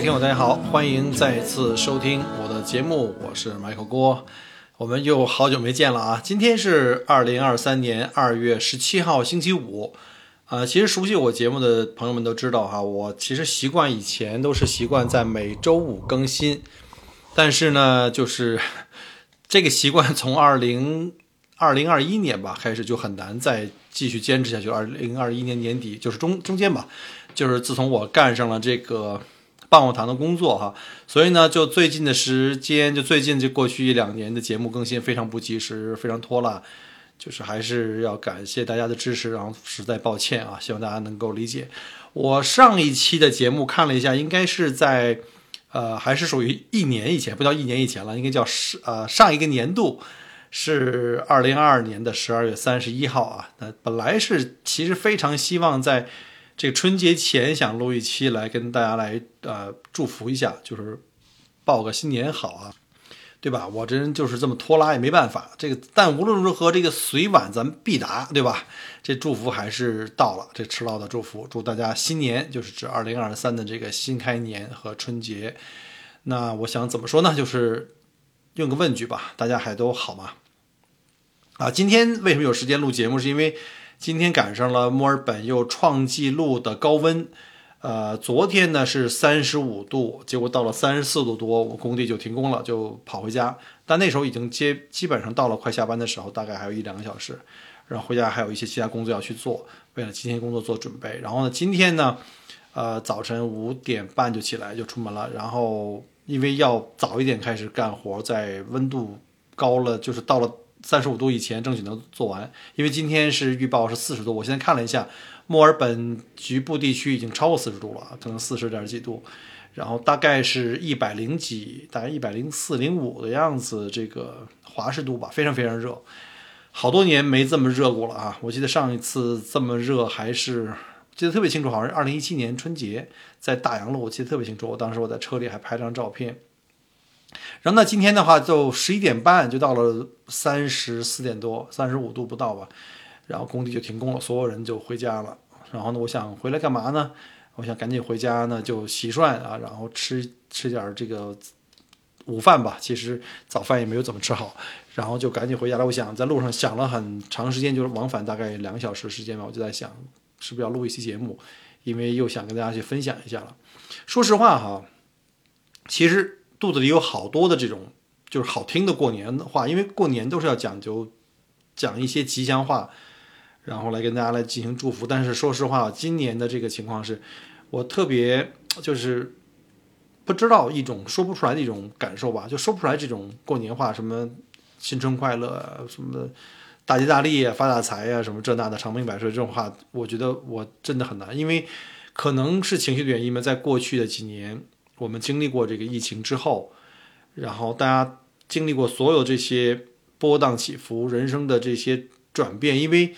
听友，大家好，欢迎再次收听我的节目，我是 Michael 郭，我们又好久没见了啊！今天是二零二三年二月十七号，星期五。啊，其实熟悉我节目的朋友们都知道哈，我其实习惯以前都是习惯在每周五更新，但是呢，就是 这个习惯从二零二零二一年吧开始就很难再继续坚持下去。二零二一年年底就是中中间吧，就是自从我干上了这个棒棒糖的工作哈，所以呢，就最近的时间，就最近这过去一两年的节目更新非常不及时，非常拖拉。就是还是要感谢大家的支持，然后实在抱歉啊，希望大家能够理解。我上一期的节目看了一下，应该是在，呃，还是属于一年以前，不叫一年以前了，应该叫是呃上一个年度是二零二二年的十二月三十一号啊。那本来是其实非常希望在这个春节前想录一期来跟大家来呃祝福一下，就是报个新年好啊。对吧？我这人就是这么拖拉，也没办法。这个，但无论如何，这个随晚咱们必达，对吧？这祝福还是到了，这迟到的祝福，祝大家新年，就是指二零二三的这个新开年和春节。那我想怎么说呢？就是用个问句吧，大家还都好吗？啊，今天为什么有时间录节目？是因为今天赶上了墨尔本又创纪录的高温。呃，昨天呢是三十五度，结果到了三十四度多，我工地就停工了，就跑回家。但那时候已经接基本上到了快下班的时候，大概还有一两个小时，然后回家还有一些其他工作要去做，为了今天工作做准备。然后呢，今天呢，呃，早晨五点半就起来就出门了，然后因为要早一点开始干活，在温度高了，就是到了三十五度以前争取能做完。因为今天是预报是四十度，我现在看了一下。墨尔本局部地区已经超过四十度了，可能四十点几度，然后大概是一百零几，大概一百零四零五的样子，这个华氏度吧，非常非常热，好多年没这么热过了啊！我记得上一次这么热还是记得特别清楚，好像是二零一七年春节在大洋路，我记得特别清楚，我当时我在车里还拍张照片。然后那今天的话，就十一点半就到了三十四点多，三十五度不到吧。然后工地就停工了，所有人就回家了。然后呢，我想回来干嘛呢？我想赶紧回家呢，就洗涮啊，然后吃吃点这个午饭吧。其实早饭也没有怎么吃好，然后就赶紧回家了。我想在路上想了很长时间，就是往返大概两个小时时间吧。我就在想，是不是要录一期节目？因为又想跟大家去分享一下了。说实话哈，其实肚子里有好多的这种就是好听的过年的话，因为过年都是要讲究讲一些吉祥话。然后来跟大家来进行祝福，但是说实话，今年的这个情况是，我特别就是不知道一种说不出来的一种感受吧，就说不出来这种过年话，什么新春快乐，什么大吉大利啊，发大财呀，什么这那的长命百岁这种话，我觉得我真的很难，因为可能是情绪的原因嘛，在过去的几年，我们经历过这个疫情之后，然后大家经历过所有这些波荡起伏，人生的这些转变，因为。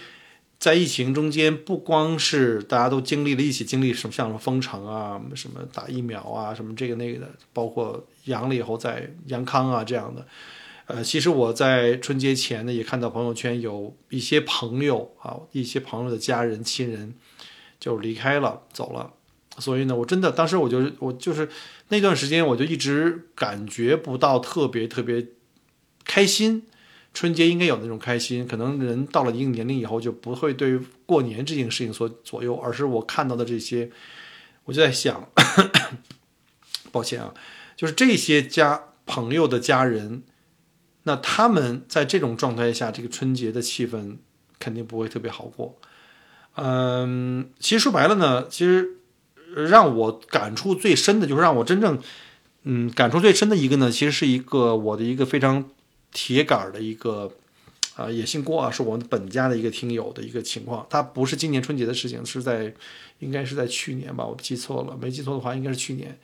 在疫情中间，不光是大家都经历了一起经历什么，像什么封城啊，什么打疫苗啊，什么这个那个的，包括阳了以后再阳康啊这样的。呃，其实我在春节前呢，也看到朋友圈有一些朋友啊，一些朋友的家人亲人就离开了，走了。所以呢，我真的当时我就我就是那段时间，我就一直感觉不到特别特别开心。春节应该有那种开心，可能人到了一定年龄以后就不会对过年这件事情所左右，而是我看到的这些，我就在想，抱歉啊，就是这些家朋友的家人，那他们在这种状态下，这个春节的气氛肯定不会特别好过。嗯，其实说白了呢，其实让我感触最深的就是让我真正嗯感触最深的一个呢，其实是一个我的一个非常。铁杆的一个，啊，也姓郭啊，是我们本家的一个听友的一个情况。他不是今年春节的事情，是在应该是在去年吧，我记错了，没记错的话应该是去年。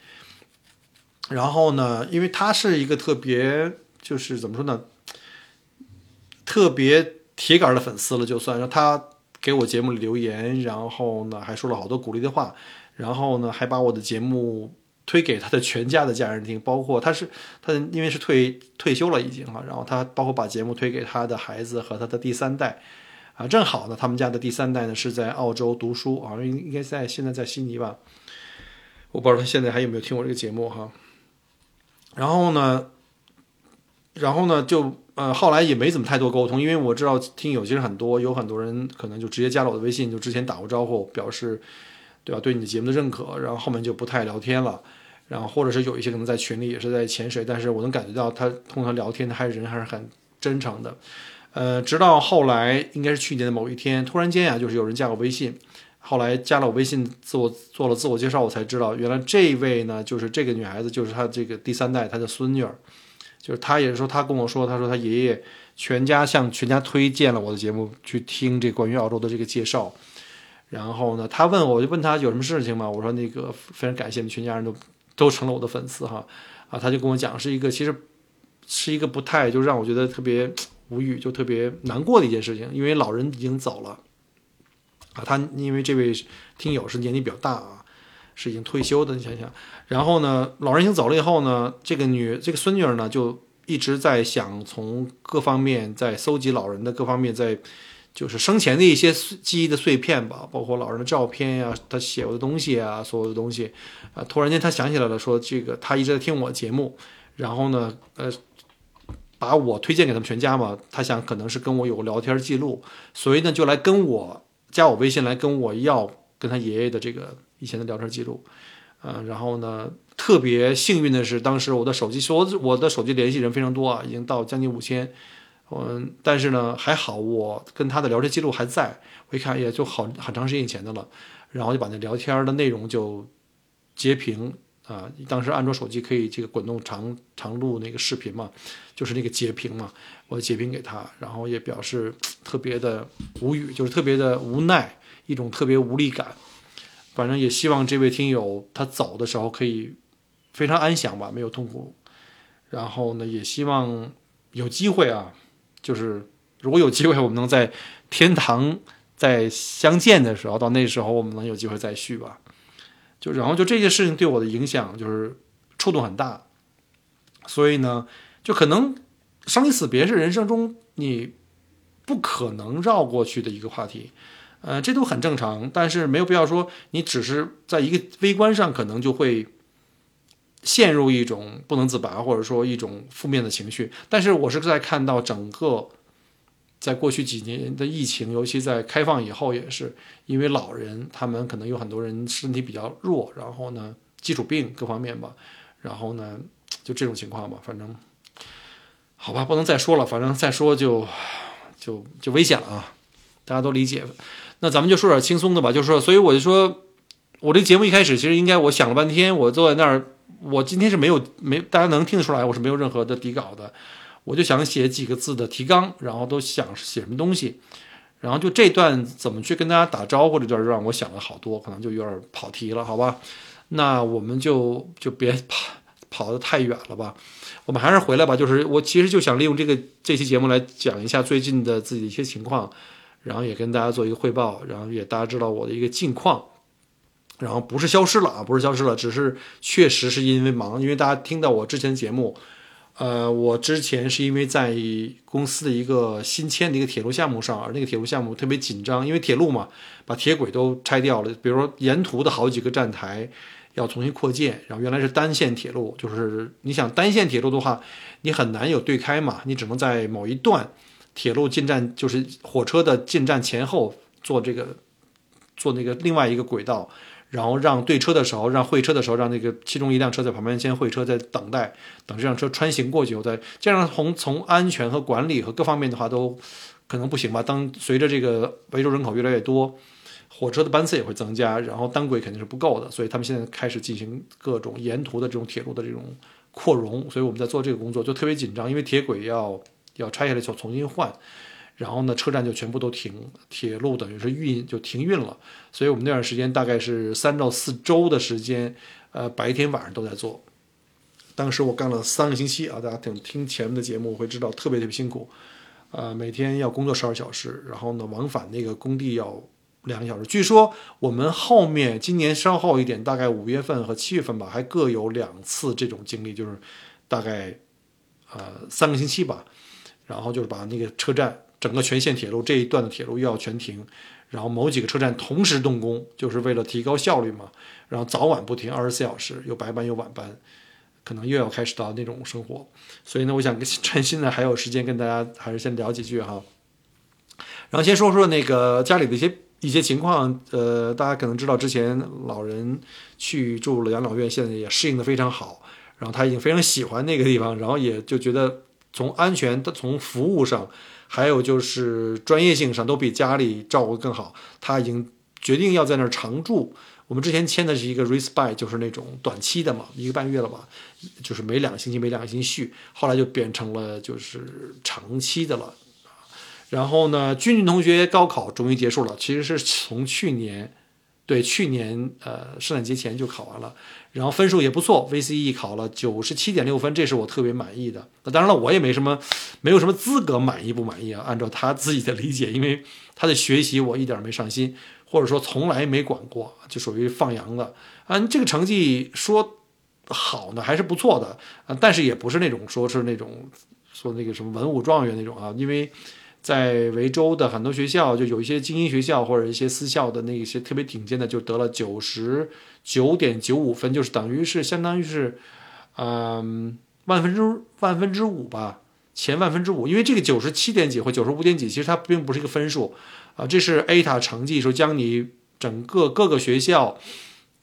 然后呢，因为他是一个特别，就是怎么说呢，特别铁杆的粉丝了，就算让他给我节目里留言，然后呢还说了好多鼓励的话，然后呢还把我的节目。推给他的全家的家人听，包括他是他因为是退退休了已经哈，然后他包括把节目推给他的孩子和他的第三代，啊，正好呢，他们家的第三代呢是在澳洲读书啊，应应该在现在在悉尼吧。我不知道他现在还有没有听我这个节目哈。然后呢，然后呢，就呃后来也没怎么太多沟通，因为我知道听友其实很多，有很多人可能就直接加了我的微信，就之前打过招呼，表示对吧对你的节目的认可，然后后面就不太聊天了。然后或者是有一些可能在群里也是在潜水，但是我能感觉到他通常聊天，他还是人还是很真诚的。呃，直到后来应该是去年的某一天，突然间啊，就是有人加我微信，后来加了我微信，自我做了自我介绍，我才知道原来这位呢，就是这个女孩子，就是她这个第三代，她的孙女儿，就是她也是说，她跟我说，她说她爷爷全家向全家推荐了我的节目去听这关于澳洲的这个介绍，然后呢，他问我，我就问他有什么事情吗？我说那个非常感谢你全家人都。都成了我的粉丝哈，啊，他就跟我讲是一个其实是一个不太就让我觉得特别无语，就特别难过的一件事情，因为老人已经走了，啊，他因为这位听友是年纪比较大啊，是已经退休的，你想想，然后呢，老人已经走了以后呢，这个女这个孙女儿呢就一直在想从各方面在搜集老人的各方面在。就是生前的一些记忆的碎片吧，包括老人的照片呀，他写过的东西啊，所有的东西，啊，突然间他想起来了，说这个他一直在听我节目，然后呢，呃，把我推荐给他们全家嘛，他想可能是跟我有个聊天记录，所以呢就来跟我加我微信来跟我要跟他爷爷的这个以前的聊天记录，嗯，然后呢特别幸运的是，当时我的手机说我的手机联系人非常多啊，已经到将近五千。嗯，但是呢，还好我跟他的聊天记录还在，我一看也就好很长时间以前的了，然后就把那聊天的内容就截屏啊，当时安卓手机可以这个滚动长长录那个视频嘛，就是那个截屏嘛，我截屏给他，然后也表示特别的无语，就是特别的无奈，一种特别无力感，反正也希望这位听友他走的时候可以非常安详吧，没有痛苦，然后呢，也希望有机会啊。就是如果有机会，我们能在天堂再相见的时候，到那时候我们能有机会再续吧。就然后就这些事情对我的影响就是触动很大，所以呢，就可能生离死别是人生中你不可能绕过去的一个话题，呃，这都很正常，但是没有必要说你只是在一个微观上可能就会。陷入一种不能自拔，或者说一种负面的情绪。但是我是在看到整个，在过去几年的疫情，尤其在开放以后，也是因为老人他们可能有很多人身体比较弱，然后呢，基础病各方面吧，然后呢，就这种情况吧。反正好吧，不能再说了，反正再说就就就危险了啊！大家都理解。那咱们就说点轻松的吧，就说，所以我就说，我这节目一开始其实应该，我想了半天，我坐在那儿。我今天是没有没，大家能听得出来，我是没有任何的底稿的，我就想写几个字的提纲，然后都想写什么东西，然后就这段怎么去跟大家打招呼这段让我想了好多，可能就有点跑题了，好吧？那我们就就别跑跑得太远了吧，我们还是回来吧。就是我其实就想利用这个这期节目来讲一下最近的自己的一些情况，然后也跟大家做一个汇报，然后也大家知道我的一个近况。然后不是消失了啊，不是消失了，只是确实是因为忙。因为大家听到我之前的节目，呃，我之前是因为在公司的一个新签的一个铁路项目上，而那个铁路项目特别紧张，因为铁路嘛，把铁轨都拆掉了。比如说沿途的好几个站台要重新扩建，然后原来是单线铁路，就是你想单线铁路的话，你很难有对开嘛，你只能在某一段铁路进站，就是火车的进站前后做这个做那个另外一个轨道。然后让对车的时候，让会车的时候，让那个其中一辆车在旁边先会车，在等待，等这辆车穿行过去后再这样从从安全和管理和各方面的话都可能不行吧。当随着这个维州人口越来越多，火车的班次也会增加，然后单轨肯定是不够的，所以他们现在开始进行各种沿途的这种铁路的这种扩容。所以我们在做这个工作就特别紧张，因为铁轨要要拆下来就重新换。然后呢，车站就全部都停，铁路等于是运就停运了。所以我们那段时间大概是三到四周的时间，呃，白天晚上都在做。当时我干了三个星期啊，大家听听前面的节目会知道特别特别辛苦，呃，每天要工作十二小时，然后呢，往返那个工地要两个小时。据说我们后面今年稍后一点，大概五月份和七月份吧，还各有两次这种经历，就是大概呃三个星期吧，然后就是把那个车站。整个全线铁路这一段的铁路又要全停，然后某几个车站同时动工，就是为了提高效率嘛。然后早晚不停，二十四小时，有白班有晚班，可能又要开始到那种生活。所以呢，我想趁现在还有时间跟大家还是先聊几句哈。然后先说说那个家里的一些一些情况，呃，大家可能知道之前老人去住了养老院，现在也适应的非常好，然后他已经非常喜欢那个地方，然后也就觉得从安全从服务上。还有就是专业性上都比家里照顾更好，他已经决定要在那儿常住。我们之前签的是一个 respite，就是那种短期的嘛，一个半月了吧，就是每两个星期每两个星期续。后来就变成了就是长期的了。然后呢，君君同学高考终于结束了，其实是从去年。对，去年呃圣诞节前就考完了，然后分数也不错，VCE 考了九十七点六分，这是我特别满意的。那当然了，我也没什么，没有什么资格满意不满意啊。按照他 自己的理解，因为他的学习我一点没上心，或者说从来没管过，就属于放羊的。啊，这个成绩说好呢还是不错的，但是也不是那种说是那种说那个什么文武状元那种啊，因为。在维州的很多学校，就有一些精英学校或者一些私校的那一些特别顶尖的，就得了九十九点九五分，就是等于是相当于是，嗯，万分之万分之五吧，前万分之五。因为这个九十七点几或九十五点几，其实它并不是一个分数啊，这是 A 塔成绩，说将你整个各个学校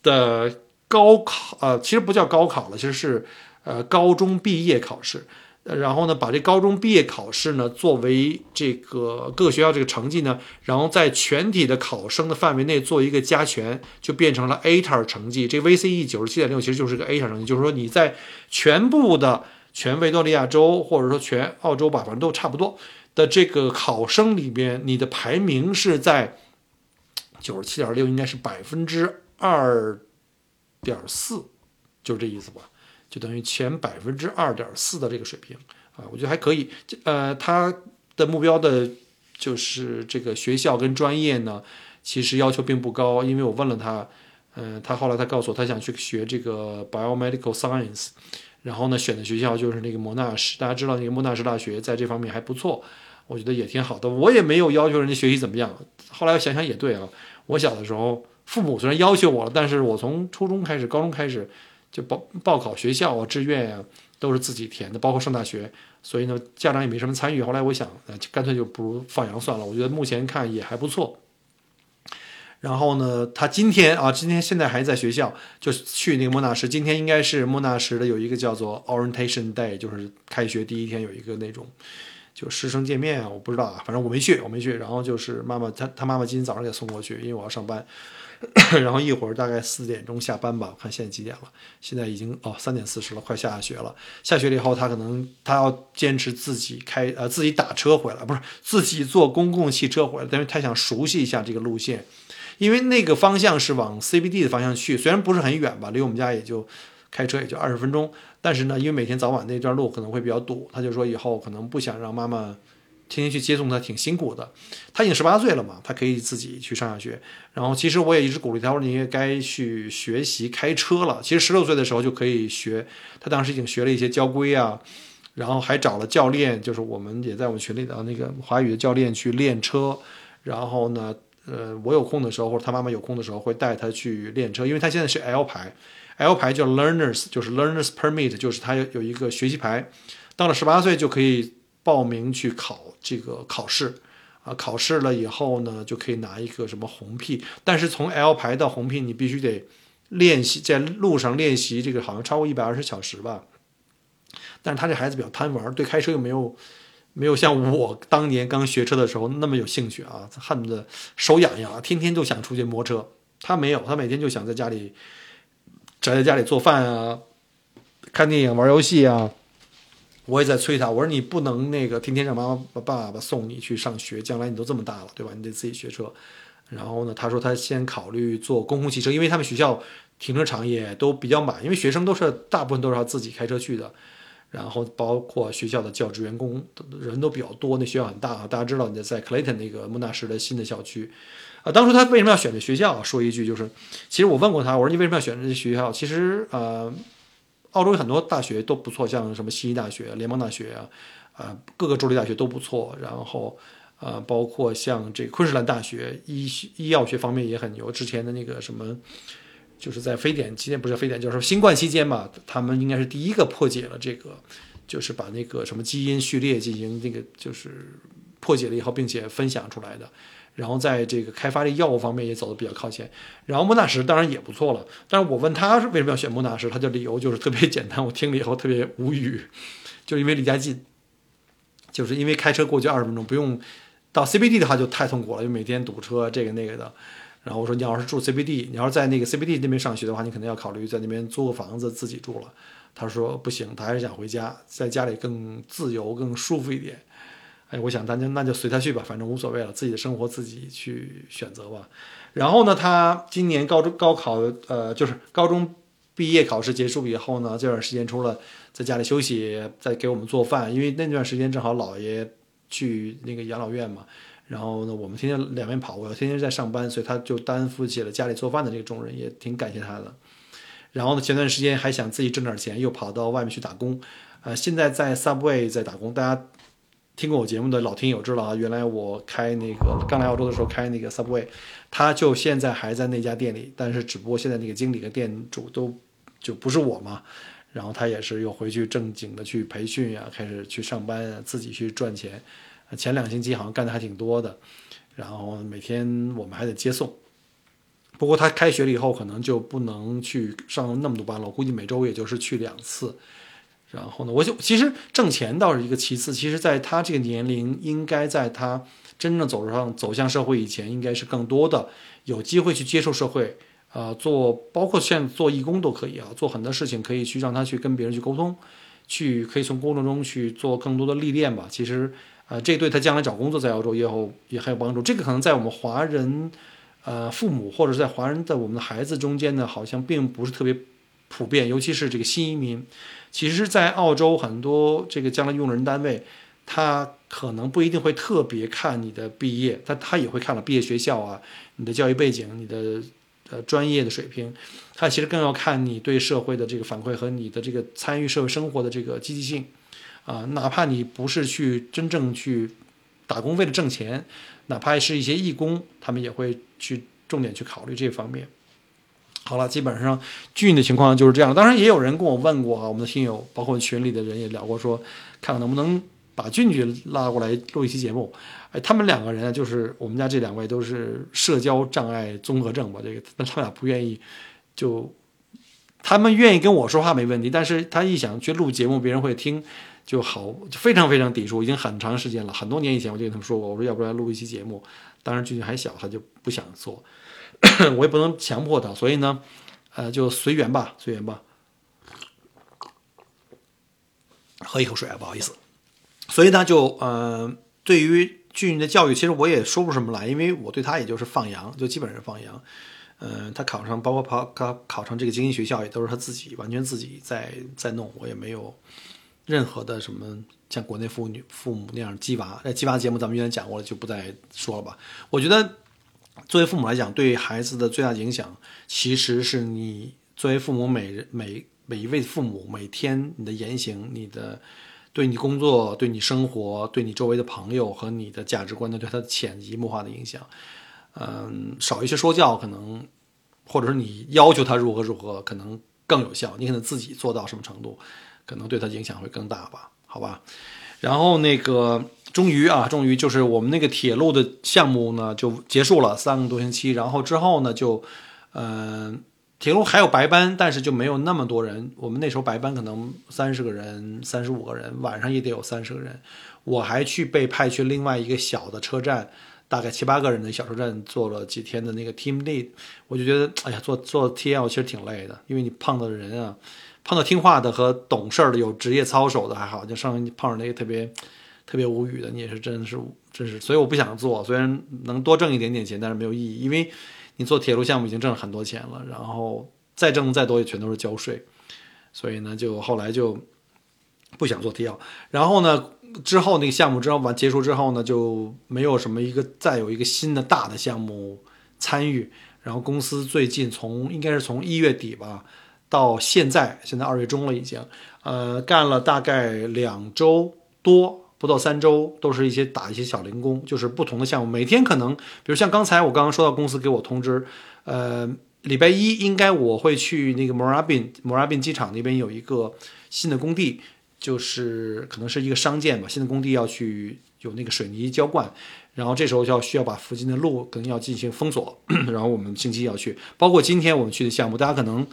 的高考，呃，其实不叫高考了，其实是呃高中毕业考试。然后呢，把这高中毕业考试呢作为这个各个学校这个成绩呢，然后在全体的考生的范围内做一个加权，就变成了 ATR 成绩。这 VCE 九十七点六其实就是个 ATR 成绩，就是说你在全部的全维多利亚州或者说全澳洲吧，反正都差不多的这个考生里边，你的排名是在九十七点六，应该是百分之二点四，就是这意思吧。就等于前百分之二点四的这个水平啊，我觉得还可以。呃，他的目标的就是这个学校跟专业呢，其实要求并不高。因为我问了他，嗯，他后来他告诉我，他想去学这个 biomedical science，然后呢，选的学校就是那个莫纳什。大家知道那个莫纳什大学在这方面还不错，我觉得也挺好的。我也没有要求人家学习怎么样。后来想想也对啊，我小的时候父母虽然要求我了，但是我从初中开始，高中开始。就报报考学校啊，志愿呀，都是自己填的，包括上大学，所以呢，家长也没什么参与。后来我想，呃，干脆就不如放羊算了。我觉得目前看也还不错。然后呢，他今天啊，今天现在还在学校，就去那个莫纳什。今天应该是莫纳什的有一个叫做 Orientation Day，就是开学第一天有一个那种就师生见面啊，我不知道啊，反正我没去，我没去。然后就是妈妈，他他妈妈今天早上给送过去，因为我要上班。然后一会儿大概四点钟下班吧，我看现在几点了？现在已经哦三点四十了，快下学了。下学了以后，他可能他要坚持自己开呃自己打车回来，不是自己坐公共汽车回来，但是他想熟悉一下这个路线，因为那个方向是往 CBD 的方向去，虽然不是很远吧，离我们家也就开车也就二十分钟，但是呢，因为每天早晚那段路可能会比较堵，他就说以后可能不想让妈妈。天天去接送他挺辛苦的，他已经十八岁了嘛，他可以自己去上下学。然后其实我也一直鼓励他，我说你也该去学习开车了。其实十六岁的时候就可以学，他当时已经学了一些交规啊，然后还找了教练，就是我们也在我们群里的那个华语的教练去练车。然后呢，呃，我有空的时候或者他妈妈有空的时候会带他去练车，因为他现在是 L 牌，L 牌叫 Learners，就是 Learners Permit，就是他有有一个学习牌，到了十八岁就可以报名去考。这个考试啊，考试了以后呢，就可以拿一个什么红 P。但是从 L 牌到红 P，你必须得练习，在路上练习这个，好像超过一百二十小时吧。但是他这孩子比较贪玩，对开车又没有没有像我当年刚学车的时候那么有兴趣啊，恨不得手痒痒啊，天天都想出去摸车。他没有，他每天就想在家里宅在家里做饭啊，看电影、玩游戏啊。我也在催他，我说你不能那个天天让妈妈、爸爸送你去上学，将来你都这么大了，对吧？你得自己学车。然后呢，他说他先考虑坐公共汽车，因为他们学校停车场也都比较满，因为学生都是大部分都是要自己开车去的。然后包括学校的教职员工人都比较多，那学校很大啊。大家知道你在 Clayton 那个莫纳什的新的校区啊。当初他为什么要选这学校？说一句就是，其实我问过他，我说你为什么要选这学校？其实呃。澳洲有很多大学都不错，像什么悉尼大学、联邦大学啊，呃，各个州立大学都不错。然后，呃，包括像这昆士兰大学医医药学方面也很牛。之前的那个什么，就是在非典期间，不是非典，就是说新冠期间嘛，他们应该是第一个破解了这个，就是把那个什么基因序列进行那个就是破解了以后，并且分享出来的。然后在这个开发这药物方面也走得比较靠前。然后莫纳什当然也不错了，但是我问他是为什么要选莫纳什，他的理由就是特别简单，我听了以后特别无语，就是因为离家近，就是因为开车过去二十分钟不用。到 CBD 的话就太痛苦了，就每天堵车，这个那个的。然后我说，你要是住 CBD，你要是在那个 CBD 那边上学的话，你可能要考虑在那边租个房子自己住了。他说不行，他还是想回家，在家里更自由、更舒服一点。哎，我想，那就那就随他去吧，反正无所谓了，自己的生活自己去选择吧。然后呢，他今年高中高考，呃，就是高中毕业考试结束以后呢，这段时间除了在家里休息，在给我们做饭，因为那段时间正好姥爷。去那个养老院嘛，然后呢，我们天天两边跑，我天天在上班，所以他就担负起了家里做饭的这个重任，也挺感谢他的。然后呢，前段时间还想自己挣点钱，又跑到外面去打工，呃，现在在 Subway 在打工。大家听过我节目的老听友知道啊，原来我开那个刚来澳洲的时候开那个 Subway，他就现在还在那家店里，但是只不过现在那个经理和店主都就不是我嘛。然后他也是又回去正经的去培训呀，开始去上班啊，自己去赚钱。前两星期好像干的还挺多的，然后每天我们还得接送。不过他开学了以后可能就不能去上那么多班了，我估计每周也就是去两次。然后呢，我就其实挣钱倒是一个其次，其实在他这个年龄，应该在他真正走上走向社会以前，应该是更多的有机会去接受社会。呃，做包括现在做义工都可以啊，做很多事情可以去让他去跟别人去沟通，去可以从工作中去做更多的历练吧。其实，呃，这对他将来找工作在澳洲也有也很有帮助。这个可能在我们华人，呃，父母或者是在华人的我们的孩子中间呢，好像并不是特别普遍，尤其是这个新移民。其实，在澳洲很多这个将来用人单位，他可能不一定会特别看你的毕业，他他也会看了毕业学校啊，你的教育背景，你的。呃，专业的水平，他其实更要看你对社会的这个反馈和你的这个参与社会生活的这个积极性，啊，哪怕你不是去真正去打工为了挣钱，哪怕是一些义工，他们也会去重点去考虑这方面。好了，基本上俊的情况就是这样。当然，也有人跟我问过啊，我们的听友，包括群里的人也聊过，说看看能不能把俊俊拉过来录一期节目。哎，他们两个人就是我们家这两位都是社交障碍综合症吧？这个，但他们俩不愿意，就他们愿意跟我说话没问题，但是他一想去录节目，别人会听，就好，就非常非常抵触。已经很长时间了，很多年以前我就跟他们说过，我说要不然录一期节目。当然，俊俊还小，他就不想做，我也不能强迫他，所以呢，呃，就随缘吧，随缘吧。喝一口水啊，不好意思。所以呢，就呃，对于。俊俊的教育其实我也说不出什么来，因为我对他也就是放羊，就基本上放羊。嗯，他考上，包括考考考上这个精英学校，也都是他自己完全自己在在弄，我也没有任何的什么像国内父女父母那样鸡娃。那鸡娃节目咱们原来讲过了，就不再说了吧。我觉得作为父母来讲，对孩子的最大影响，其实是你作为父母每每每一位父母每天你的言行，你的。对你工作、对你生活、对你周围的朋友和你的价值观的对他的潜移默化的影响，嗯，少一些说教可能，或者是你要求他如何如何可能更有效。你可能自己做到什么程度，可能对他影响会更大吧？好吧。然后那个终于啊，终于就是我们那个铁路的项目呢就结束了三个多星期，然后之后呢就，嗯。铁路还有白班，但是就没有那么多人。我们那时候白班可能三十个人、三十五个人，晚上也得有三十个人。我还去被派去另外一个小的车站，大概七八个人的小车站做了几天的那个 team lead。我就觉得，哎呀，做做 TL 其实挺累的，因为你碰到的人啊，碰到听话的和懂事儿的、有职业操守的还好，就上碰上那个特别特别无语的，你也是真的是真是。所以我不想做，虽然能多挣一点点钱，但是没有意义，因为。你做铁路项目已经挣了很多钱了，然后再挣再多也全都是交税，所以呢，就后来就不想做 TL。然后呢，之后那个项目之后完结束之后呢，就没有什么一个再有一个新的大的项目参与。然后公司最近从应该是从一月底吧到现在，现在二月中了已经，呃，干了大概两周多不到三周，都是一些打一些小零工，就是不同的项目。每天可能，比如像刚才我刚刚说到公司给我通知，呃，礼拜一应该我会去那个摩拉宾摩拉宾机场那边有一个新的工地，就是可能是一个商建吧，新的工地要去有那个水泥浇灌，然后这时候就要需要把附近的路可能要进行封锁，然后我们星期要去，包括今天我们去的项目，大家可能。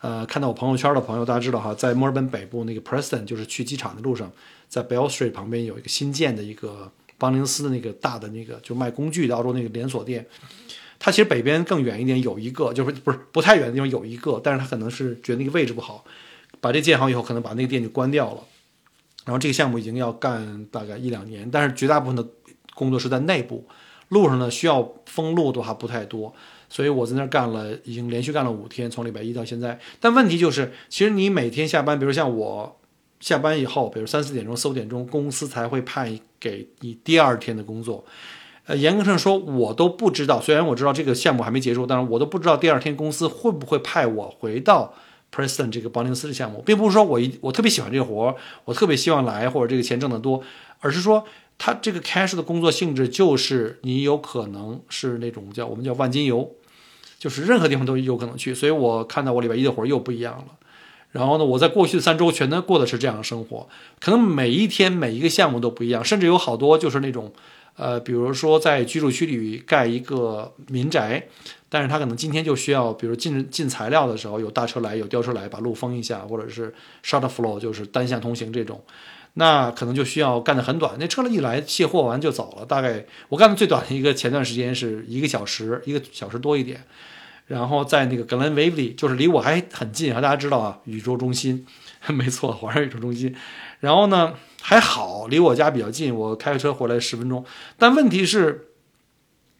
呃，看到我朋友圈的朋友，大家知道哈，在墨尔本北部那个 Preston，就是去机场的路上，在 Bell Street 旁边有一个新建的一个邦宁斯的那个大的那个就卖工具的澳洲那个连锁店。它其实北边更远一点有一个，就是不是不太远的地方有一个，但是它可能是觉得那个位置不好，把这建好以后，可能把那个店就关掉了。然后这个项目已经要干大概一两年，但是绝大部分的工作是在内部，路上呢需要封路的话不太多。所以我在那儿干了，已经连续干了五天，从礼拜一到现在。但问题就是，其实你每天下班，比如像我下班以后，比如三四点钟、四五点钟，公司才会派给你第二天的工作。呃，严格上说，我都不知道。虽然我知道这个项目还没结束，但是我都不知道第二天公司会不会派我回到 Preston 这个保宁斯的项目，并不是说我一我特别喜欢这个活儿，我特别希望来或者这个钱挣得多，而是说。他这个 cash 的工作性质就是你有可能是那种叫我们叫万金油，就是任何地方都有可能去。所以我看到我礼拜一的活又不一样了。然后呢，我在过去的三周全都过的是这样的生活，可能每一天每一个项目都不一样，甚至有好多就是那种，呃，比如说在居住区里盖一个民宅，但是他可能今天就需要，比如进进材料的时候有大车来有吊车来把路封一下，或者是 short flow 就是单向通行这种。那可能就需要干得很短，那车了一来卸货完就走了。大概我干的最短的一个前段时间是一个小时，一个小时多一点。然后在那个格兰维利就是离我还很近啊，大家知道啊，宇宙中心，没错，华盛宇宙中心。然后呢还好，离我家比较近，我开车回来十分钟。但问题是，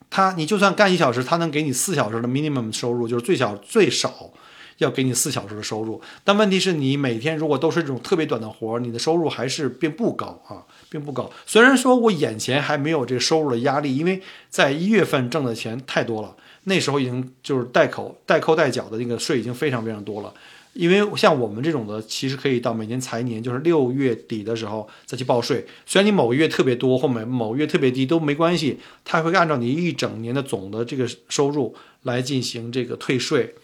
他你就算干一小时，他能给你四小时的 minimum 收入，就是最小最少。要给你四小时的收入，但问题是你每天如果都是这种特别短的活，你的收入还是并不高啊，并不高。虽然说我眼前还没有这个收入的压力，因为在一月份挣的钱太多了，那时候已经就是代扣、代扣代缴的那个税已经非常非常多了。因为像我们这种的，其实可以到每年财年，就是六月底的时候再去报税。虽然你某个月特别多，或每某月特别低都没关系，它会按照你一整年的总的这个收入来进行这个退税。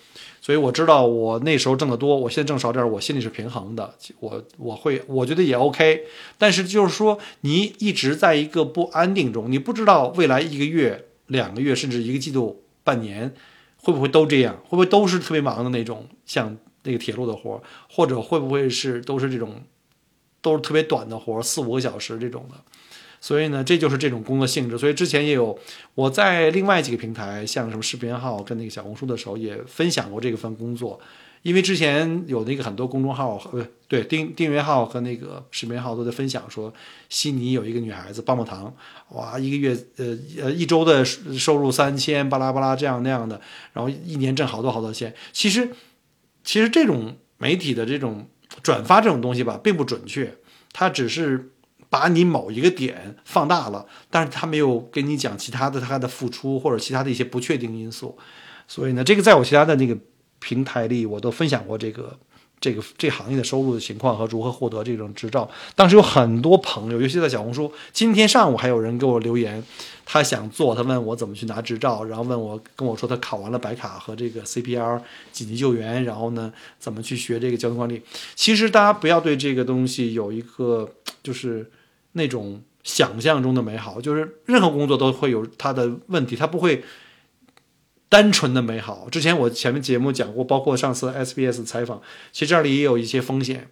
所以我知道我那时候挣得多，我现在挣少点，我心里是平衡的。我我会我觉得也 OK，但是就是说你一直在一个不安定中，你不知道未来一个月、两个月，甚至一个季度、半年会不会都这样，会不会都是特别忙的那种，像那个铁路的活，或者会不会是都是这种都是特别短的活，四五个小时这种的。所以呢，这就是这种工作性质。所以之前也有我在另外几个平台，像什么视频号跟那个小红书的时候，也分享过这个份工作。因为之前有那个很多公众号，呃，对订订阅号和那个视频号都在分享说，悉尼有一个女孩子棒棒糖，哇，一个月呃呃一周的收入三千，巴拉巴拉这样那样的，然后一年挣好多好多钱。其实其实这种媒体的这种转发这种东西吧，并不准确，它只是。把你某一个点放大了，但是他没有跟你讲其他的他的付出或者其他的一些不确定因素，所以呢，这个在我其他的那个平台里我都分享过这个这个这行业的收入的情况和如何获得这种执照。当时有很多朋友，尤其在小红书，今天上午还有人给我留言，他想做，他问我怎么去拿执照，然后问我跟我说他考完了白卡和这个 CPR 紧急救援，然后呢怎么去学这个交通管理。其实大家不要对这个东西有一个就是。那种想象中的美好，就是任何工作都会有它的问题，它不会单纯的美好。之前我前面节目讲过，包括上次 SBS 采访，其实这里也有一些风险，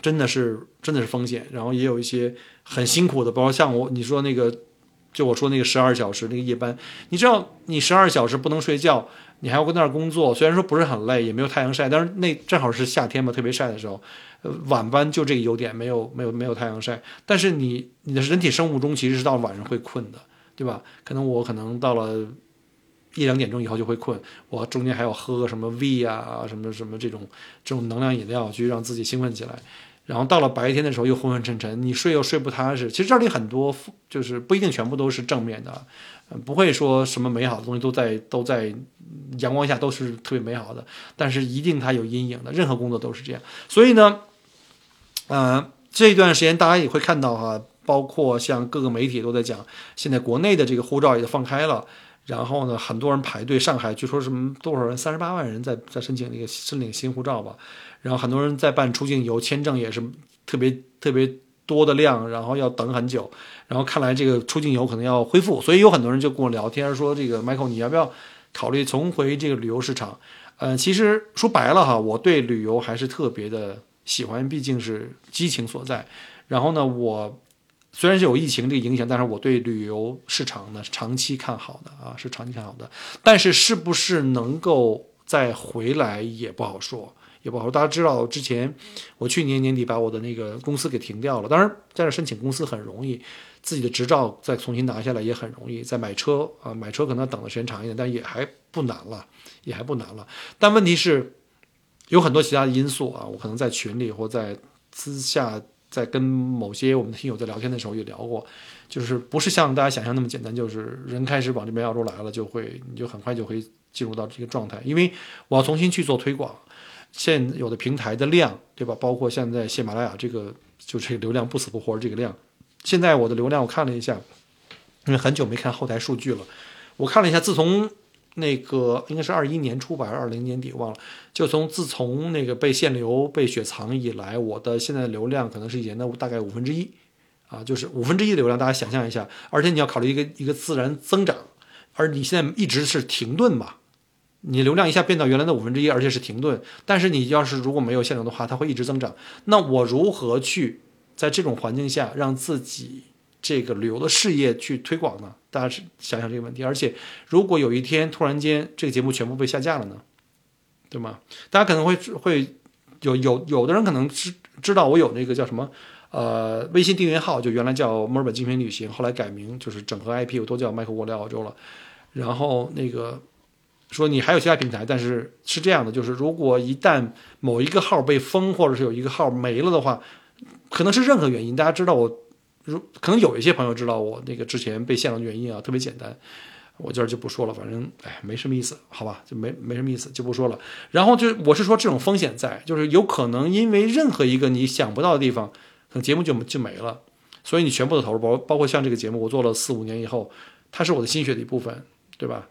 真的是真的是风险。然后也有一些很辛苦的，包括像我你说那个，就我说那个十二小时那个夜班，你知道你十二小时不能睡觉。你还要跟那儿工作，虽然说不是很累，也没有太阳晒，但是那正好是夏天嘛，特别晒的时候。呃，晚班就这个优点，没有没有没有太阳晒。但是你你的人体生物钟其实是到晚上会困的，对吧？可能我可能到了一两点钟以后就会困，我中间还要喝个什么 V 啊，什么什么这种这种能量饮料，去让自己兴奋起来。然后到了白天的时候又昏昏沉沉，你睡又睡不踏实。其实这里很多就是不一定全部都是正面的。不会说什么美好的东西都在都在阳光下都是特别美好的，但是一定它有阴影的。任何工作都是这样，所以呢，呃，这一段时间大家也会看到哈，包括像各个媒体都在讲，现在国内的这个护照也放开了，然后呢，很多人排队，上海据说什么多少人，三十八万人在在申请那个申领新护照吧，然后很多人在办出境游签证也是特别特别多的量，然后要等很久，然后看来这个出境游可能要恢复，所以有很多人就跟我聊天说，这个 Michael 你要不要考虑重回这个旅游市场？呃，其实说白了哈，我对旅游还是特别的喜欢，毕竟是激情所在。然后呢，我虽然是有疫情这个影响，但是我对旅游市场呢是长期看好的啊，是长期看好的。但是是不是能够再回来也不好说，也不好说。大家知道，之前我去年年底把我的那个公司给停掉了，当然在这申请公司很容易，自己的执照再重新拿下来也很容易。再买车啊，买车可能要等的时间长一点，但也还不难了。也还不难了，但问题是有很多其他的因素啊。我可能在群里或在私下，在跟某些我们的听友在聊天的时候也聊过，就是不是像大家想象那么简单，就是人开始往这边澳洲来了，就会你就很快就会进入到这个状态。因为我要重新去做推广，现有的平台的量，对吧？包括现在喜马拉雅这个，就这个流量不死不活这个量，现在我的流量我看了一下，因为很久没看后台数据了，我看了一下，自从那个应该是二一年初吧，还是二零年底忘了。就从自从那个被限流、被雪藏以来，我的现在流量可能是以前的大概五分之一，啊，就是五分之一的流量。大家想象一下，而且你要考虑一个一个自然增长，而你现在一直是停顿嘛，你流量一下变到原来的五分之一，而且是停顿。但是你要是如果没有限流的话，它会一直增长。那我如何去在这种环境下让自己？这个旅游的事业去推广呢？大家是想想这个问题。而且，如果有一天突然间这个节目全部被下架了呢，对吗？大家可能会会有有有的人可能知知道我有那个叫什么呃微信订阅号，就原来叫墨尔本精品旅行，后来改名就是整合 IP，我都叫麦克沃利澳洲了。然后那个说你还有其他平台，但是是这样的，就是如果一旦某一个号被封，或者是有一个号没了的话，可能是任何原因，大家知道我。可能有一些朋友知道我那个之前被限了的原因啊，特别简单，我这儿就不说了，反正哎没什么意思，好吧，就没没什么意思，就不说了。然后就我是说这种风险在，就是有可能因为任何一个你想不到的地方，可能节目就就没了。所以你全部的投入，包包括像这个节目，我做了四五年以后，它是我的心血的一部分，对吧？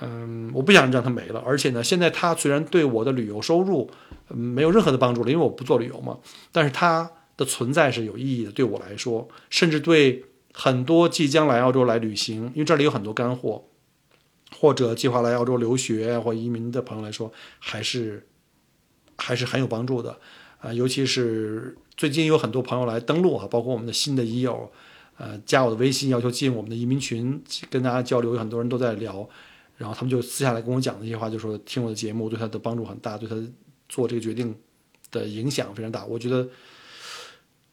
嗯，我不想让它没了。而且呢，现在它虽然对我的旅游收入没有任何的帮助了，因为我不做旅游嘛，但是它。的存在是有意义的，对我来说，甚至对很多即将来澳洲来旅行，因为这里有很多干货，或者计划来澳洲留学或移民的朋友来说，还是还是很有帮助的啊！尤其是最近有很多朋友来登录啊，包括我们的新的益友，呃，加我的微信要求进我们的移民群，跟大家交流，有很多人都在聊，然后他们就私下来跟我讲的一些话，就说听我的节目对他的帮助很大，对他做这个决定的影响非常大，我觉得。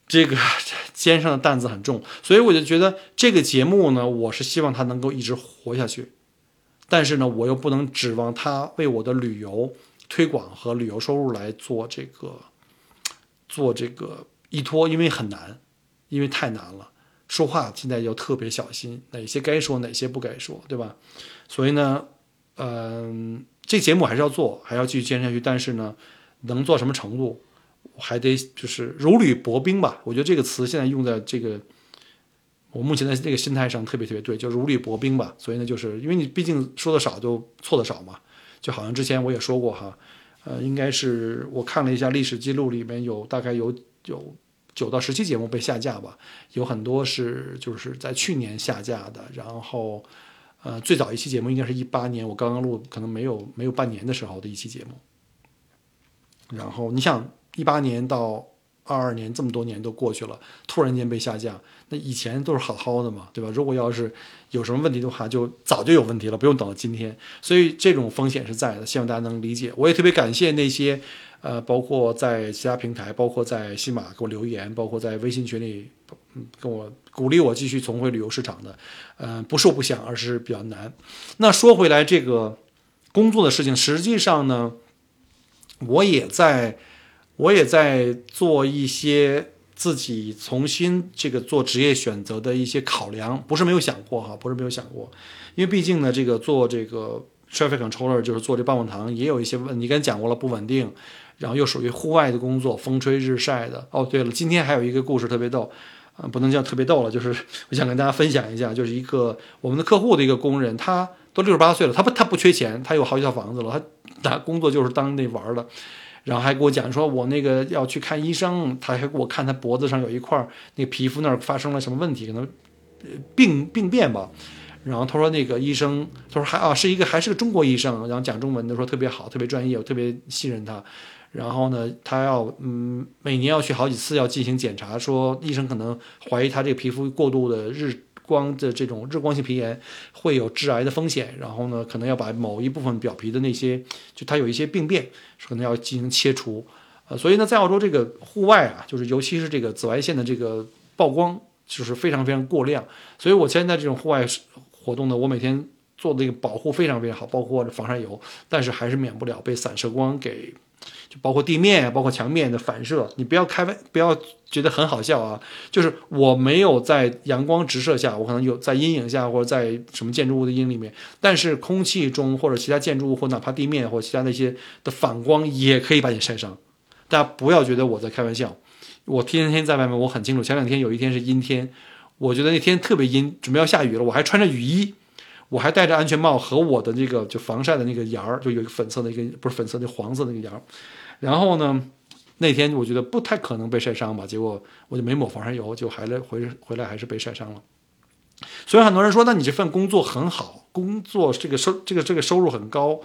这个 肩上的担子很重，所以我就觉得这个节目呢，我是希望它能够一直活下去。但是呢，我又不能指望它为我的旅游推广和旅游收入来做这个做这个依托，因为很难，因为太难了。说话现在要特别小心，哪些该说，哪些不该说，对吧？所以呢，嗯，这节目还是要做，还要继续坚持下去。但是呢，能做什么程度？还得就是如履薄冰吧，我觉得这个词现在用在这个我目前的这个心态上特别特别对，就如履薄冰吧。所以呢，就是因为你毕竟说的少就错的少嘛，就好像之前我也说过哈，呃，应该是我看了一下历史记录里面有大概有有九到十期节目被下架吧，有很多是就是在去年下架的，然后呃最早一期节目应该是一八年我刚刚录，可能没有没有半年的时候的一期节目，然后你想。一八年到二二年这么多年都过去了，突然间被下架，那以前都是好好的嘛，对吧？如果要是有什么问题的话，就早就有问题了，不用等到今天。所以这种风险是在的，希望大家能理解。我也特别感谢那些，呃，包括在其他平台，包括在西马给我留言，包括在微信群里，嗯，跟我鼓励我继续重回旅游市场的，嗯，不是我不想，而是比较难。那说回来，这个工作的事情，实际上呢，我也在。我也在做一些自己重新这个做职业选择的一些考量，不是没有想过哈，不是没有想过，因为毕竟呢，这个做这个 traffic controller 就是做这棒棒糖，也有一些问，你刚才讲过了，不稳定，然后又属于户外的工作，风吹日晒的。哦，对了，今天还有一个故事特别逗，啊，不能叫特别逗了，就是我想跟大家分享一下，就是一个我们的客户的一个工人，他都六十八岁了，他不他不缺钱，他有好几套房子了，他他工作就是当那玩儿的，然后还给我讲说，我那个要去看医生，他还给我看他脖子上有一块儿那个皮肤那儿发生了什么问题，可能病病变吧。然后他说那个医生，他说还啊是一个还是个中国医生，然后讲中文的说特别好，特别专业，我特别信任他。然后呢，他要嗯每年要去好几次要进行检查，说医生可能怀疑他这个皮肤过度的日光的这种日光性皮炎会有致癌的风险。然后呢，可能要把某一部分表皮的那些就它有一些病变，可能要进行切除。呃，所以呢，在澳洲这个户外啊，就是尤其是这个紫外线的这个曝光就是非常非常过量。所以我现在这种户外活动呢，我每天做的这个保护非常非常好，包括防晒油，但是还是免不了被散射光给。就包括地面，包括墙面的反射，你不要开，不要觉得很好笑啊。就是我没有在阳光直射下，我可能有在阴影下，或者在什么建筑物的阴影里面，但是空气中或者其他建筑物或哪怕地面或其他那些的反光也可以把你晒伤。大家不要觉得我在开玩笑，我天天在外面，我很清楚。前两天有一天是阴天，我觉得那天特别阴，准备要下雨了，我还穿着雨衣。我还戴着安全帽和我的那个就防晒的那个檐儿，就有一个粉色的一个不是粉色那黄色那个檐儿。然后呢，那天我觉得不太可能被晒伤吧，结果我就没抹防晒油，就还来回回来还是被晒伤了。所以很多人说，那你这份工作很好，工作这个收这个这个收入很高，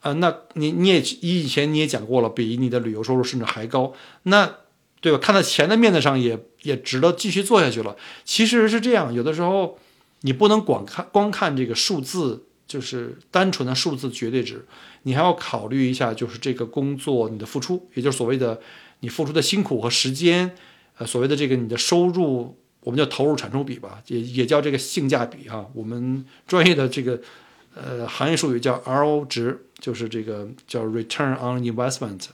啊，那你你也以前你也讲过了，比你的旅游收入甚至还高，那对吧？看在钱的面子上，也也值得继续做下去了。其实是这样，有的时候。你不能光看光看这个数字，就是单纯的数字绝对值，你还要考虑一下，就是这个工作你的付出，也就是所谓的你付出的辛苦和时间，呃，所谓的这个你的收入，我们叫投入产出比吧，也也叫这个性价比哈。我们专业的这个呃行业术语叫 RO 值，就是这个叫 Return on Investment。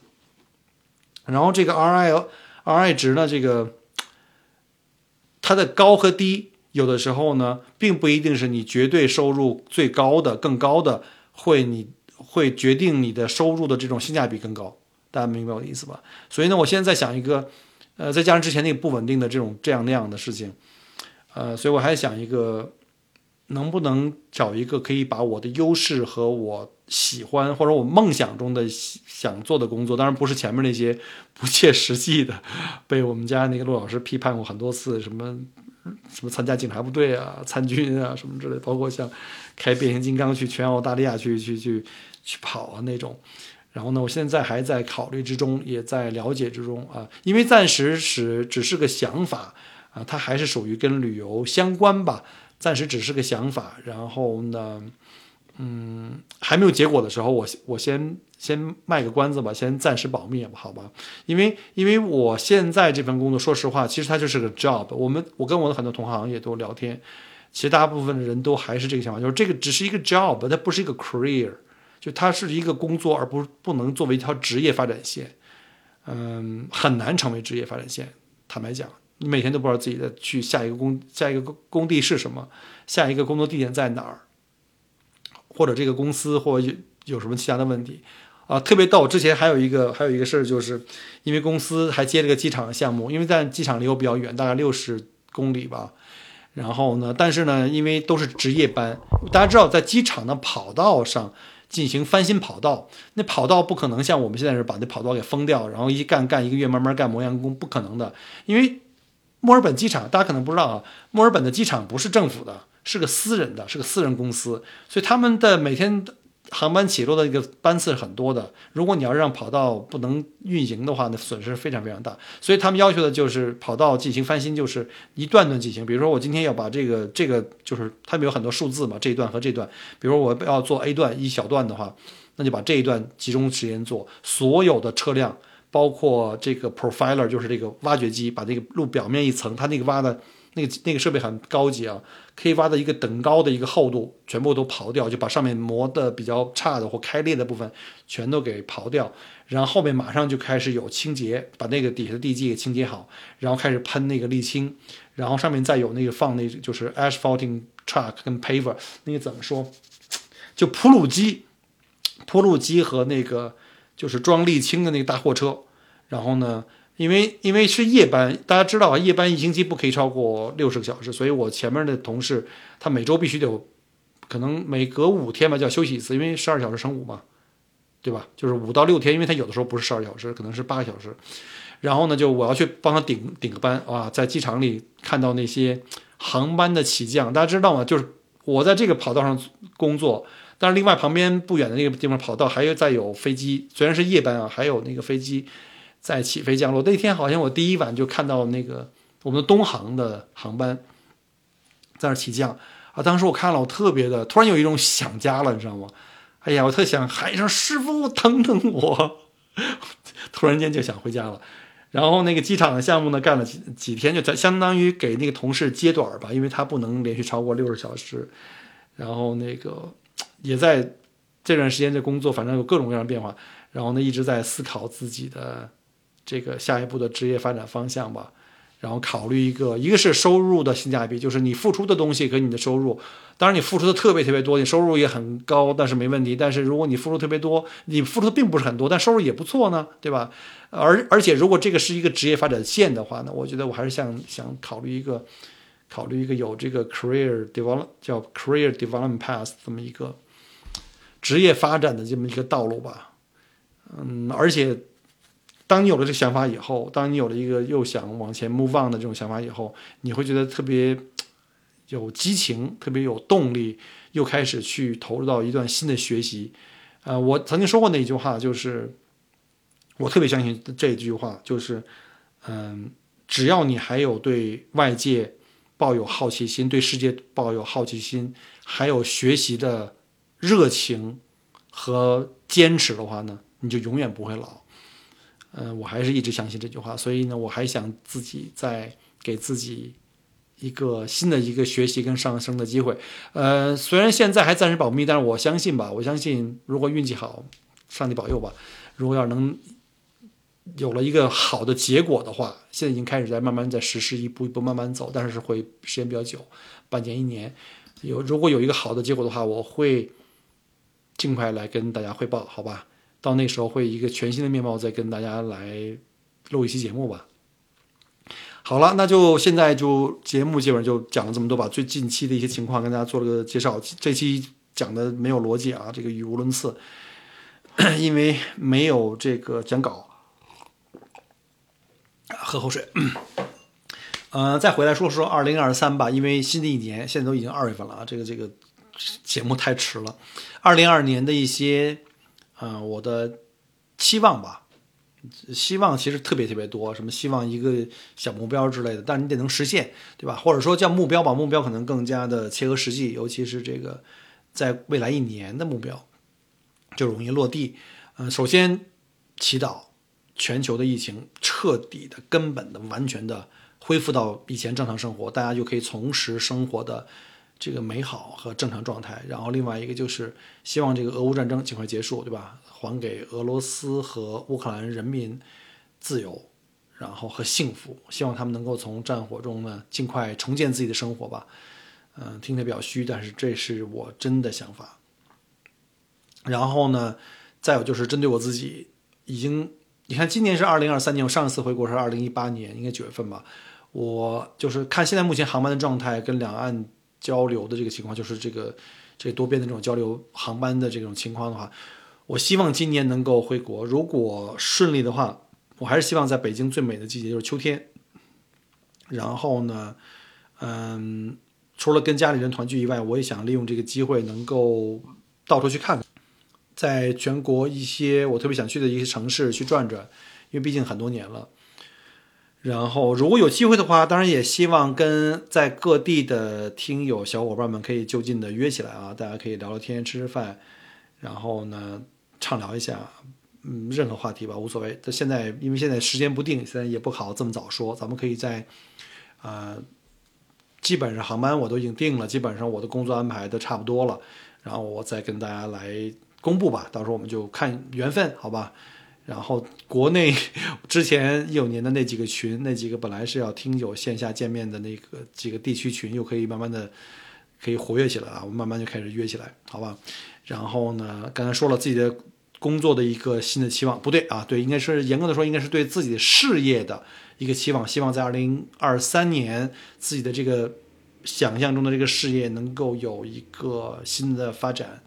然后这个 RI RI 值呢，这个它的高和低。有的时候呢，并不一定是你绝对收入最高的、更高的会你会决定你的收入的这种性价比更高，大家明白我的意思吧？所以呢，我现在在想一个，呃，再加上之前那个不稳定的这种这样那样的事情，呃，所以我还想一个，能不能找一个可以把我的优势和我喜欢或者我梦想中的想做的工作，当然不是前面那些不切实际的，被我们家那个陆老师批判过很多次，什么。什么参加警察部队啊、参军啊什么之类，包括像开变形金刚去全澳大利亚去去去去跑啊那种。然后呢，我现在还在考虑之中，也在了解之中啊。因为暂时是只是个想法啊，它还是属于跟旅游相关吧，暂时只是个想法。然后呢，嗯，还没有结果的时候，我我先。先卖个关子吧，先暂时保密吧，好吧？因为因为我现在这份工作，说实话，其实它就是个 job。我们我跟我的很多同行也都聊天，其实大部分的人都还是这个想法，就是这个只是一个 job，它不是一个 career，就它是一个工作，而不不能作为一条职业发展线。嗯，很难成为职业发展线。坦白讲，你每天都不知道自己的去下一个工下一个工工地是什么，下一个工作地点在哪儿，或者这个公司或有有什么其他的问题。啊，特别逗！之前还有一个还有一个事儿，就是因为公司还接了个机场的项目，因为在机场离我比较远，大概六十公里吧。然后呢，但是呢，因为都是值夜班，大家知道，在机场的跑道上进行翻新跑道，那跑道不可能像我们现在是把那跑道给封掉，然后一干干一个月，慢慢干磨洋工，不可能的。因为墨尔本机场，大家可能不知道啊，墨尔本的机场不是政府的，是个私人的，是个私人公司，所以他们的每天。航班起落的一个班次是很多的，如果你要让跑道不能运行的话，那损失非常非常大。所以他们要求的就是跑道进行翻新，就是一段段进行。比如说我今天要把这个这个，就是他们有很多数字嘛，这一段和这段。比如我要做 A 段一小段的话，那就把这一段集中时间做。所有的车辆，包括这个 profiler，就是这个挖掘机，把这个路表面一层，它那个挖的。那个那个设备很高级啊，可以挖的一个等高的一个厚度，全部都刨掉，就把上面磨的比较差的或开裂的部分全都给刨掉，然后后面马上就开始有清洁，把那个底下的地基给清洁好，然后开始喷那个沥青，然后上面再有那个放那就是 asphalting truck 跟 paver，那个怎么说？就铺路机，铺路机和那个就是装沥青的那个大货车，然后呢？因为因为是夜班，大家知道啊，夜班一星期不可以超过六十个小时，所以我前面的同事他每周必须得有，可能每隔五天吧就要休息一次，因为十二小时乘五嘛，对吧？就是五到六天，因为他有的时候不是十二小时，可能是八个小时。然后呢，就我要去帮他顶顶个班啊，在机场里看到那些航班的起降，大家知道吗？就是我在这个跑道上工作，但是另外旁边不远的那个地方跑道还有再有飞机，虽然是夜班啊，还有那个飞机在起飞降落。那天好像我第一晚就看到那个我们的东航的航班在那起降啊，当时我看了，我特别的突然有一种想家了，你知道吗？哎呀，我特想喊一声师傅，疼疼我，突然间就想回家了。然后那个机场的项目呢，干了几几天，就相当于给那个同事接短儿吧，因为他不能连续超过六十小时。然后那个也在这段时间的工作，反正有各种各样的变化。然后呢，一直在思考自己的这个下一步的职业发展方向吧。然后考虑一个，一个是收入的性价比，就是你付出的东西跟你的收入。当然，你付出的特别特别多，你收入也很高，但是没问题。但是如果你付出特别多，你付出的并不是很多，但收入也不错呢，对吧？而而且如果这个是一个职业发展线的话呢，我觉得我还是想想考虑一个，考虑一个有这个 career develop 叫 career development path 这么一个职业发展的这么一个道路吧。嗯，而且。当你有了这个想法以后，当你有了一个又想往前 move on 的这种想法以后，你会觉得特别 有激情，特别有动力，又开始去投入到一段新的学习。呃，我曾经说过那一句话，就是我特别相信这句话，就是嗯，只要你还有对外界抱有好奇心，对世界抱有好奇心，还有学习的热情和坚持的话呢，你就永远不会老。嗯，我还是一直相信这句话，所以呢，我还想自己再给自己一个新的一个学习跟上升的机会。呃，虽然现在还暂时保密，但是我相信吧，我相信如果运气好，上帝保佑吧，如果要能有了一个好的结果的话，现在已经开始在慢慢在实施，一步一步慢慢走，但是会时间比较久，半年一年。有如果有一个好的结果的话，我会尽快来跟大家汇报，好吧？到那时候会一个全新的面貌，再跟大家来录一期节目吧。好了，那就现在就节目基本上就讲了这么多吧。最近期的一些情况跟大家做了个介绍。这期讲的没有逻辑啊，这个语无伦次，因为没有这个讲稿。喝口水。呃，再回来说说二零二三吧，因为新的一年现在都已经二月份了啊，这个这个节目太迟了。二零二年的一些。嗯，我的期望吧，希望其实特别特别多，什么希望一个小目标之类的，但你得能实现，对吧？或者说叫目标吧，目标可能更加的切合实际，尤其是这个在未来一年的目标就容易落地。嗯，首先祈祷全球的疫情彻底的、根本的、完全的恢复到以前正常生活，大家就可以重拾生活的。这个美好和正常状态，然后另外一个就是希望这个俄乌战争尽快结束，对吧？还给俄罗斯和乌克兰人民自由，然后和幸福，希望他们能够从战火中呢尽快重建自己的生活吧。嗯，听起来比较虚，但是这是我真的想法。然后呢，再有就是针对我自己，已经你看今年是二零二三年，我上一次回国是二零一八年，应该九月份吧。我就是看现在目前航班的状态跟两岸。交流的这个情况，就是这个这多边的这种交流航班的这种情况的话，我希望今年能够回国。如果顺利的话，我还是希望在北京最美的季节就是秋天。然后呢，嗯，除了跟家里人团聚以外，我也想利用这个机会能够到处去看看，在全国一些我特别想去的一些城市去转转，因为毕竟很多年了。然后，如果有机会的话，当然也希望跟在各地的听友小伙伴们可以就近的约起来啊，大家可以聊聊天、吃吃饭，然后呢畅聊一下，嗯，任何话题吧，无所谓。但现在因为现在时间不定，现在也不好这么早说，咱们可以在，呃，基本上航班我都已经定了，基本上我的工作安排都差不多了，然后我再跟大家来公布吧，到时候我们就看缘分，好吧。然后国内 之前一九年的那几个群，那几个本来是要听友线下见面的那个几个地区群，又可以慢慢的可以活跃起来啊。我们慢慢就开始约起来，好吧？然后呢，刚才说了自己的工作的一个新的期望。不对啊，对，应该是严格的说，应该是对自己的事业的一个期望，希望在二零二三年自己的这个想象中的这个事业能够有一个新的发展，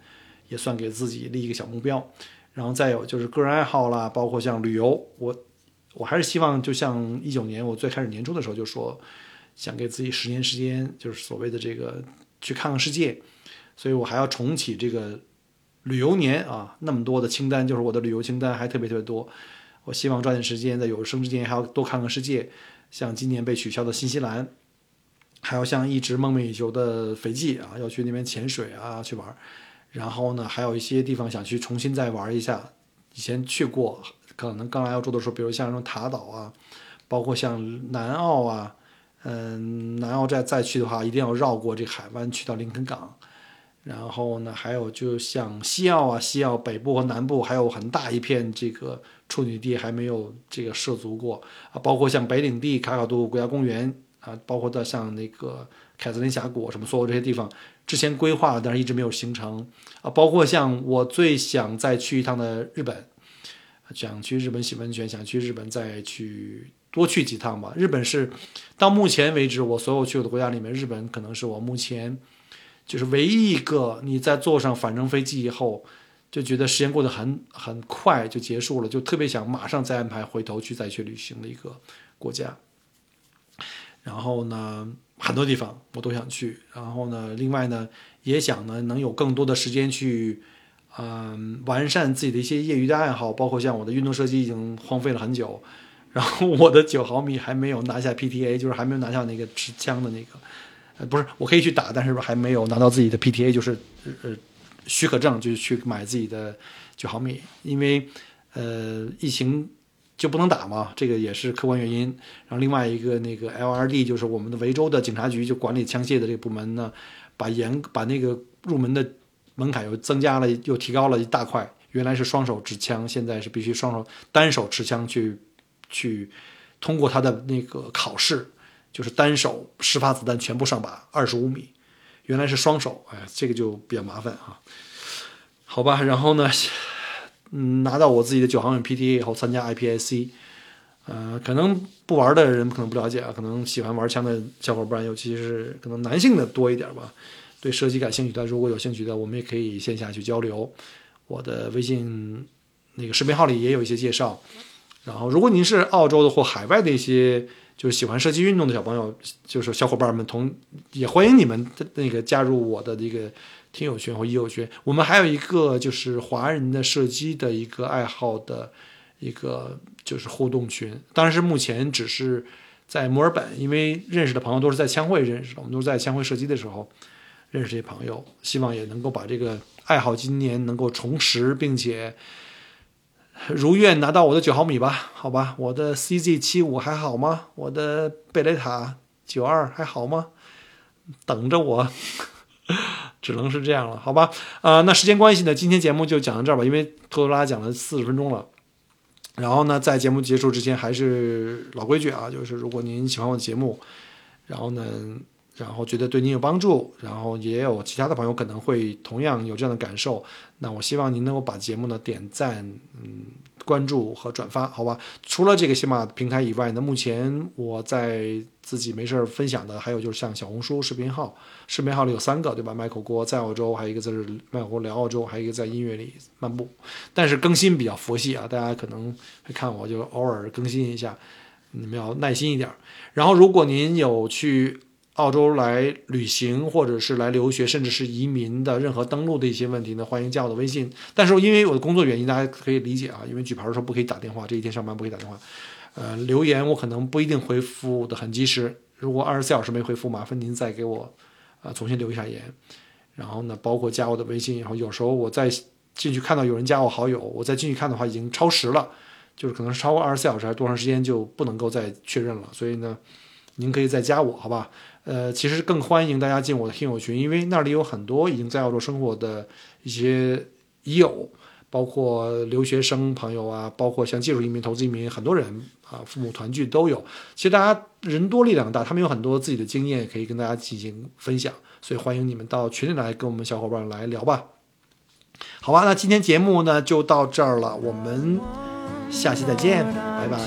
也算给自己立一个小目标。然后再有就是个人爱好啦，包括像旅游，我我还是希望，就像一九年我最开始年初的时候就说，想给自己十年时间，就是所谓的这个去看看世界，所以我还要重启这个旅游年啊，那么多的清单，就是我的旅游清单还特别特别多，我希望抓紧时间，在有生之年还要多看看世界，像今年被取消的新西兰，还有像一直梦寐以求的斐济啊，要去那边潜水啊，去玩。然后呢，还有一些地方想去重新再玩一下，以前去过，可能刚来澳洲的时候，比如像什么塔岛啊，包括像南澳啊，嗯，南澳再再去的话，一定要绕过这个海湾去到林肯港。然后呢，还有就像西澳啊，西澳北部和南部还有很大一片这个处女地还没有这个涉足过啊，包括像北领地卡卡杜国家公园啊，包括到像那个凯瑟琳峡谷什么所有这些地方。之前规划了，但是一直没有形成啊。包括像我最想再去一趟的日本，想去日本洗温泉，想去日本再去多去几趟吧。日本是到目前为止我所有去过的国家里面，日本可能是我目前就是唯一一个你在坐上返程飞机以后就觉得时间过得很很快就结束了，就特别想马上再安排回头去再去旅行的一个国家。然后呢？很多地方我都想去，然后呢，另外呢，也想呢能有更多的时间去，嗯，完善自己的一些业余的爱好，包括像我的运动射击已经荒废了很久，然后我的九毫米还没有拿下 PTA，就是还没有拿下那个持枪的那个，呃，不是，我可以去打，但是还没有拿到自己的 PTA，就是呃许可证，就去买自己的九毫米，因为呃疫情。就不能打嘛？这个也是客观原因。然后另外一个那个 LRD 就是我们的维州的警察局就管理枪械的这个部门呢，把严把那个入门的门槛又增加了，又提高了一大块。原来是双手持枪，现在是必须双手单手持枪去去通过他的那个考试，就是单手十发子弹全部上靶，二十五米。原来是双手，哎，这个就比较麻烦啊。好吧，然后呢？嗯，拿到我自己的九毫米 PTA 以后，参加 IPIC，呃，可能不玩的人可能不了解啊，可能喜欢玩枪的小伙伴，尤其是可能男性的多一点吧。对射击感兴趣的，如果有兴趣的，我们也可以线下去交流。我的微信那个视频号里也有一些介绍。然后，如果您是澳洲的或海外的一些就是喜欢射击运动的小朋友，就是小伙伴们，同也欢迎你们那个加入我的这个。听友群或友群，我们还有一个就是华人的射击的一个爱好的一个就是互动群，当然是目前只是在墨尔本，因为认识的朋友都是在枪会认识的，我们都是在枪会射击的时候认识这些朋友，希望也能够把这个爱好今年能够重拾，并且如愿拿到我的九毫米吧，好吧，我的 CZ 七五还好吗？我的贝雷塔九二还好吗？等着我。只能是这样了，好吧？啊，那时间关系呢，今天节目就讲到这儿吧，因为托托拉讲了四十分钟了。然后呢，在节目结束之前，还是老规矩啊，就是如果您喜欢我的节目，然后呢，然后觉得对您有帮助，然后也有其他的朋友可能会同样有这样的感受，那我希望您能够把节目呢点赞，嗯。关注和转发，好吧。除了这个喜马平台以外呢，目前我在自己没事儿分享的，还有就是像小红书视频号，视频号里有三个，对吧？麦口锅在澳洲，还有一个在是麦口锅聊澳洲，还有一个在音乐里漫步。但是更新比较佛系啊，大家可能会看我就偶尔更新一下，你们要耐心一点。然后如果您有去。澳洲来旅行，或者是来留学，甚至是移民的任何登录的一些问题呢，欢迎加我的微信。但是因为我的工作原因，大家可以理解啊，因为举牌的时候不可以打电话，这一天上班不可以打电话。呃，留言我可能不一定回复的很及时，如果二十四小时没回复，麻烦您再给我呃重新留一下言。然后呢，包括加我的微信，然后有时候我再进去看到有人加我好友，我再进去看的话已经超时了，就是可能是超过二十四小时还是多长时间就不能够再确认了。所以呢，您可以再加我，好吧？呃，其实更欢迎大家进我的听友群，因为那里有很多已经在澳洲生活的一些已友，包括留学生朋友啊，包括像技术移民、投资移民，很多人啊，父母团聚都有。其实大家人多力量大，他们有很多自己的经验可以跟大家进行分享，所以欢迎你们到群里来跟我们小伙伴来聊吧。好吧，那今天节目呢就到这儿了，我们下期再见，拜拜。